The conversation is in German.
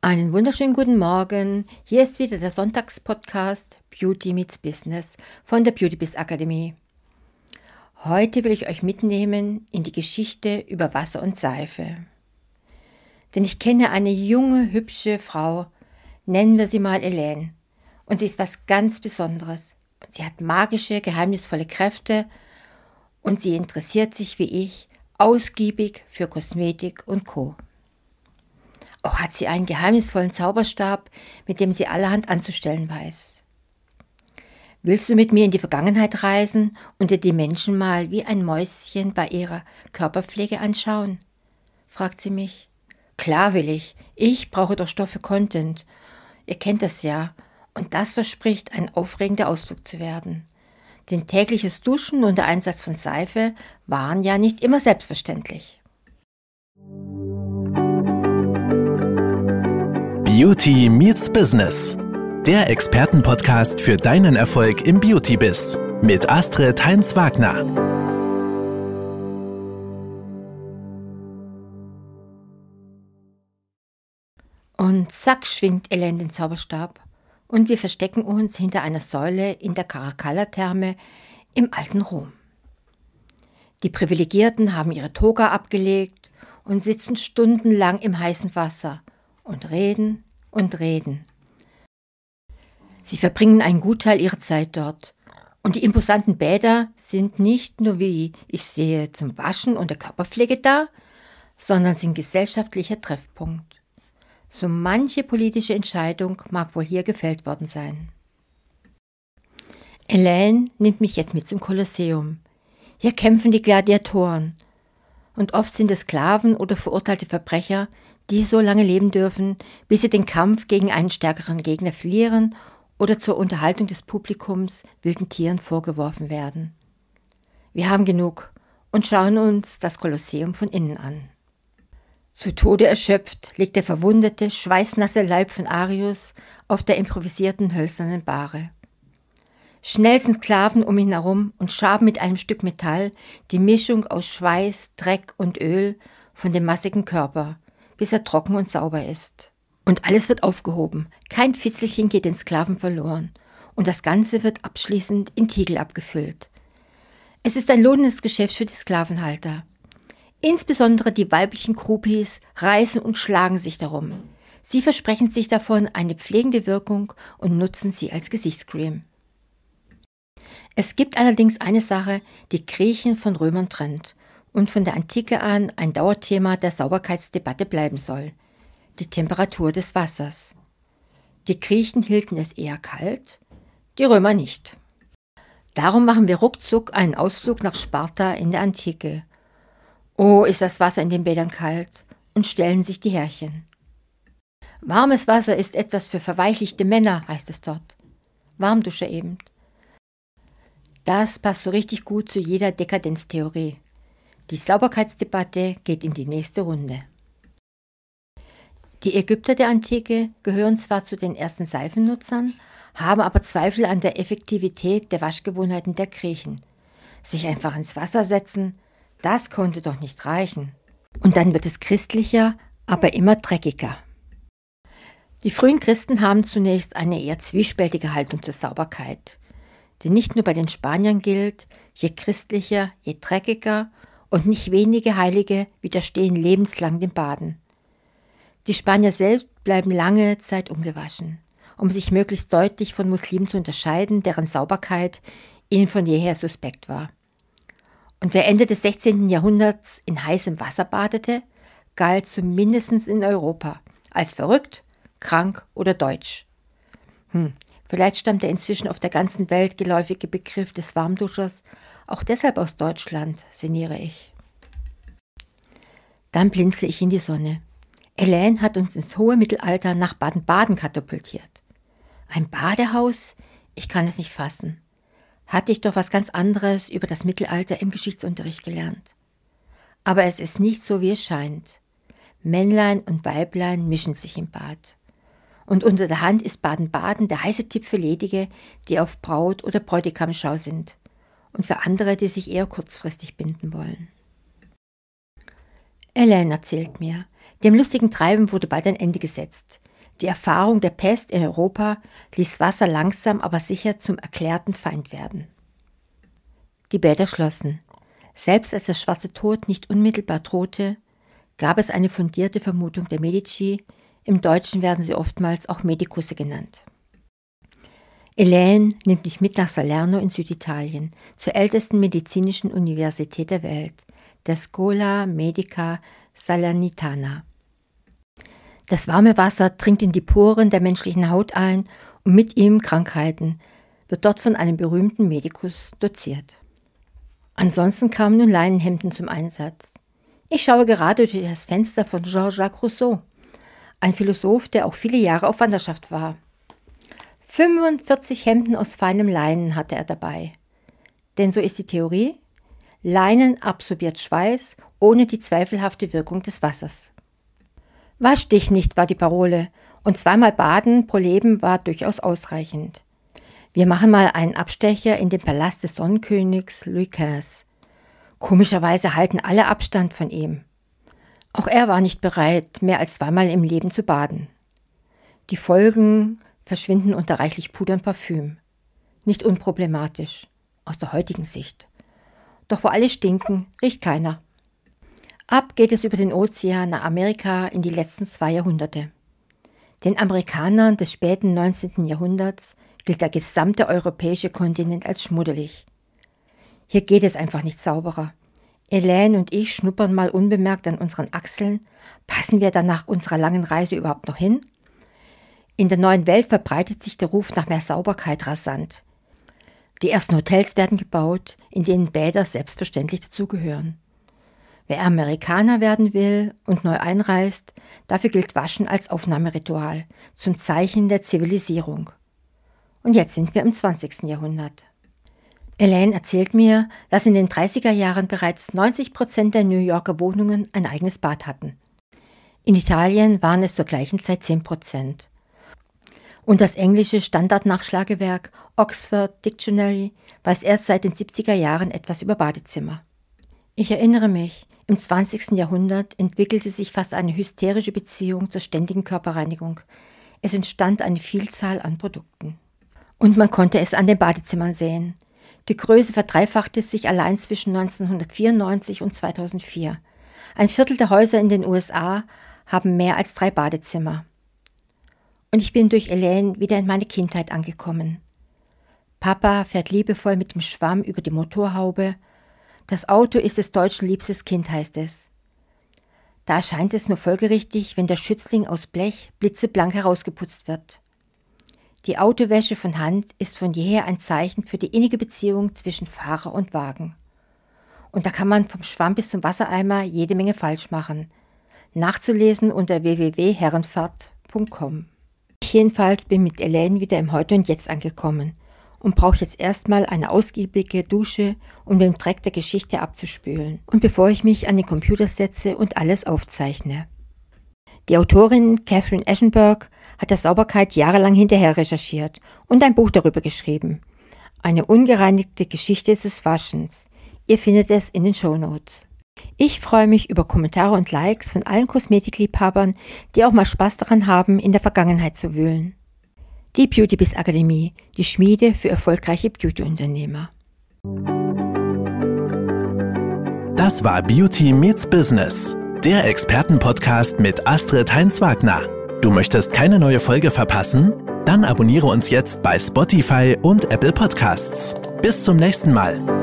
Einen wunderschönen guten Morgen. Hier ist wieder der Sonntagspodcast Beauty meets Business von der Beauty Biz Akademie. Heute will ich euch mitnehmen in die Geschichte über Wasser und Seife. Denn ich kenne eine junge, hübsche Frau, nennen wir sie mal Elaine. Und sie ist was ganz Besonderes. Sie hat magische, geheimnisvolle Kräfte und sie interessiert sich wie ich ausgiebig für Kosmetik und Co. Auch hat sie einen geheimnisvollen Zauberstab, mit dem sie allerhand anzustellen weiß. Willst du mit mir in die Vergangenheit reisen und dir die Menschen mal wie ein Mäuschen bei ihrer Körperpflege anschauen? fragt sie mich. Klar will ich. Ich brauche doch Stoff für Content. Ihr kennt das ja. Und das verspricht, ein aufregender Ausflug zu werden. Denn tägliches Duschen und der Einsatz von Seife waren ja nicht immer selbstverständlich. Beauty Meets Business. Der Expertenpodcast für deinen Erfolg im Beauty-Biz. Mit Astrid Heinz-Wagner. Und zack schwingt Ellen den Zauberstab und wir verstecken uns hinter einer Säule in der Caracalla-Therme im alten Rom. Die Privilegierten haben ihre Toga abgelegt und sitzen stundenlang im heißen Wasser und reden und reden. Sie verbringen einen Gutteil ihrer Zeit dort. Und die imposanten Bäder sind nicht nur, wie ich sehe, zum Waschen und der Körperpflege da, sondern sind gesellschaftlicher Treffpunkt. So manche politische Entscheidung mag wohl hier gefällt worden sein. Elaine nimmt mich jetzt mit zum Kolosseum. Hier kämpfen die Gladiatoren. Und oft sind es Sklaven oder verurteilte Verbrecher, die so lange leben dürfen, bis sie den Kampf gegen einen stärkeren Gegner verlieren oder zur Unterhaltung des Publikums wilden Tieren vorgeworfen werden. Wir haben genug und schauen uns das Kolosseum von innen an. Zu Tode erschöpft liegt der verwundete, schweißnasse Leib von Arius auf der improvisierten hölzernen Bahre. Schnell sind Sklaven um ihn herum und schaben mit einem Stück Metall die Mischung aus Schweiß, Dreck und Öl von dem massigen Körper, bis er trocken und sauber ist. Und alles wird aufgehoben, kein Fitzelchen geht den Sklaven verloren, und das Ganze wird abschließend in Tiegel abgefüllt. Es ist ein lohnendes Geschäft für die Sklavenhalter. Insbesondere die weiblichen Krupis reißen und schlagen sich darum. Sie versprechen sich davon eine pflegende Wirkung und nutzen sie als Gesichtscreme. Es gibt allerdings eine Sache, die Griechen von Römern trennt, und von der Antike an ein Dauerthema der Sauberkeitsdebatte bleiben soll, die Temperatur des Wassers. Die Griechen hielten es eher kalt, die Römer nicht. Darum machen wir ruckzuck einen Ausflug nach Sparta in der Antike. Oh, ist das Wasser in den Bädern kalt und stellen sich die Härchen. Warmes Wasser ist etwas für verweichlichte Männer, heißt es dort. Warmdusche eben. Das passt so richtig gut zu jeder Dekadenztheorie. Die Sauberkeitsdebatte geht in die nächste Runde. Die Ägypter der Antike gehören zwar zu den ersten Seifennutzern, haben aber Zweifel an der Effektivität der Waschgewohnheiten der Griechen. Sich einfach ins Wasser setzen, das konnte doch nicht reichen. Und dann wird es christlicher, aber immer dreckiger. Die frühen Christen haben zunächst eine eher zwiespältige Haltung zur Sauberkeit. Denn nicht nur bei den Spaniern gilt, je christlicher, je dreckiger und nicht wenige Heilige widerstehen lebenslang dem Baden. Die Spanier selbst bleiben lange Zeit ungewaschen, um sich möglichst deutlich von Muslimen zu unterscheiden, deren Sauberkeit ihnen von jeher suspekt war. Und wer Ende des 16. Jahrhunderts in heißem Wasser badete, galt zumindest in Europa als verrückt, krank oder deutsch. Hm, vielleicht stammt der inzwischen auf der ganzen Welt geläufige Begriff des Warmduschers auch deshalb aus Deutschland, sinniere ich. Dann blinzle ich in die Sonne. Elaine hat uns ins hohe Mittelalter nach Baden-Baden katapultiert. Ein Badehaus? Ich kann es nicht fassen. Hatte ich doch was ganz anderes über das Mittelalter im Geschichtsunterricht gelernt. Aber es ist nicht so, wie es scheint. Männlein und Weiblein mischen sich im Bad. Und unter der Hand ist Baden-Baden der heiße Tipp für Ledige, die auf Braut- oder Bräutigamschau sind und für andere, die sich eher kurzfristig binden wollen. Elaine erzählt mir, dem lustigen Treiben wurde bald ein Ende gesetzt. Die Erfahrung der Pest in Europa ließ Wasser langsam aber sicher zum erklärten Feind werden. Die Bäder schlossen. Selbst als der schwarze Tod nicht unmittelbar drohte, gab es eine fundierte Vermutung der Medici, im Deutschen werden sie oftmals auch Medikusse genannt. Elaine nimmt mich mit nach Salerno in Süditalien, zur ältesten medizinischen Universität der Welt, der Scola Medica Salernitana. Das warme Wasser dringt in die Poren der menschlichen Haut ein und mit ihm Krankheiten, wird dort von einem berühmten Medikus doziert. Ansonsten kamen nun Leinenhemden zum Einsatz. Ich schaue gerade durch das Fenster von Jean-Jacques Rousseau, ein Philosoph, der auch viele Jahre auf Wanderschaft war. 45 Hemden aus feinem Leinen hatte er dabei. Denn so ist die Theorie, Leinen absorbiert Schweiß ohne die zweifelhafte Wirkung des Wassers. Wasch dich nicht, war die Parole, und zweimal baden pro Leben war durchaus ausreichend. Wir machen mal einen Abstecher in den Palast des Sonnenkönigs Louis XV. Komischerweise halten alle Abstand von ihm. Auch er war nicht bereit, mehr als zweimal im Leben zu baden. Die Folgen verschwinden unter reichlich Puder und Parfüm. Nicht unproblematisch, aus der heutigen Sicht. Doch wo alle stinken, riecht keiner. Ab geht es über den Ozean nach Amerika in die letzten zwei Jahrhunderte. Den Amerikanern des späten 19. Jahrhunderts gilt der gesamte europäische Kontinent als schmuddelig. Hier geht es einfach nicht sauberer. Elaine und ich schnuppern mal unbemerkt an unseren Achseln. Passen wir dann nach unserer langen Reise überhaupt noch hin? In der neuen Welt verbreitet sich der Ruf nach mehr Sauberkeit rasant. Die ersten Hotels werden gebaut, in denen Bäder selbstverständlich dazugehören. Wer Amerikaner werden will und neu einreist, dafür gilt Waschen als Aufnahmeritual, zum Zeichen der Zivilisierung. Und jetzt sind wir im 20. Jahrhundert. Elaine erzählt mir, dass in den 30er Jahren bereits 90 Prozent der New Yorker Wohnungen ein eigenes Bad hatten. In Italien waren es zur gleichen Zeit 10 Prozent. Und das englische Standardnachschlagewerk Oxford Dictionary weiß erst seit den 70er Jahren etwas über Badezimmer. Ich erinnere mich, im 20. Jahrhundert entwickelte sich fast eine hysterische Beziehung zur ständigen Körperreinigung. Es entstand eine Vielzahl an Produkten. Und man konnte es an den Badezimmern sehen. Die Größe verdreifachte sich allein zwischen 1994 und 2004. Ein Viertel der Häuser in den USA haben mehr als drei Badezimmer. Und ich bin durch Elaine wieder in meine Kindheit angekommen. Papa fährt liebevoll mit dem Schwamm über die Motorhaube das Auto ist des Deutschen liebstes Kind, heißt es. Da erscheint es nur folgerichtig, wenn der Schützling aus Blech blitzeblank herausgeputzt wird. Die Autowäsche von Hand ist von jeher ein Zeichen für die innige Beziehung zwischen Fahrer und Wagen. Und da kann man vom Schwamm bis zum Wassereimer jede Menge falsch machen. Nachzulesen unter www.herrenfahrt.com. Ich jedenfalls bin mit Elaine wieder im Heute und Jetzt angekommen und brauche jetzt erstmal eine ausgiebige Dusche, um den Dreck der Geschichte abzuspülen und bevor ich mich an den Computer setze und alles aufzeichne. Die Autorin Catherine Eschenberg hat der Sauberkeit jahrelang hinterher recherchiert und ein Buch darüber geschrieben. Eine ungereinigte Geschichte des Waschens. Ihr findet es in den Show Notes. Ich freue mich über Kommentare und Likes von allen Kosmetikliebhabern, die auch mal Spaß daran haben, in der Vergangenheit zu wühlen. Die Beautybiz Akademie, die Schmiede für erfolgreiche Beauty-Unternehmer. Das war Beauty Meets Business, der Expertenpodcast mit Astrid Heinz-Wagner. Du möchtest keine neue Folge verpassen? Dann abonniere uns jetzt bei Spotify und Apple Podcasts. Bis zum nächsten Mal.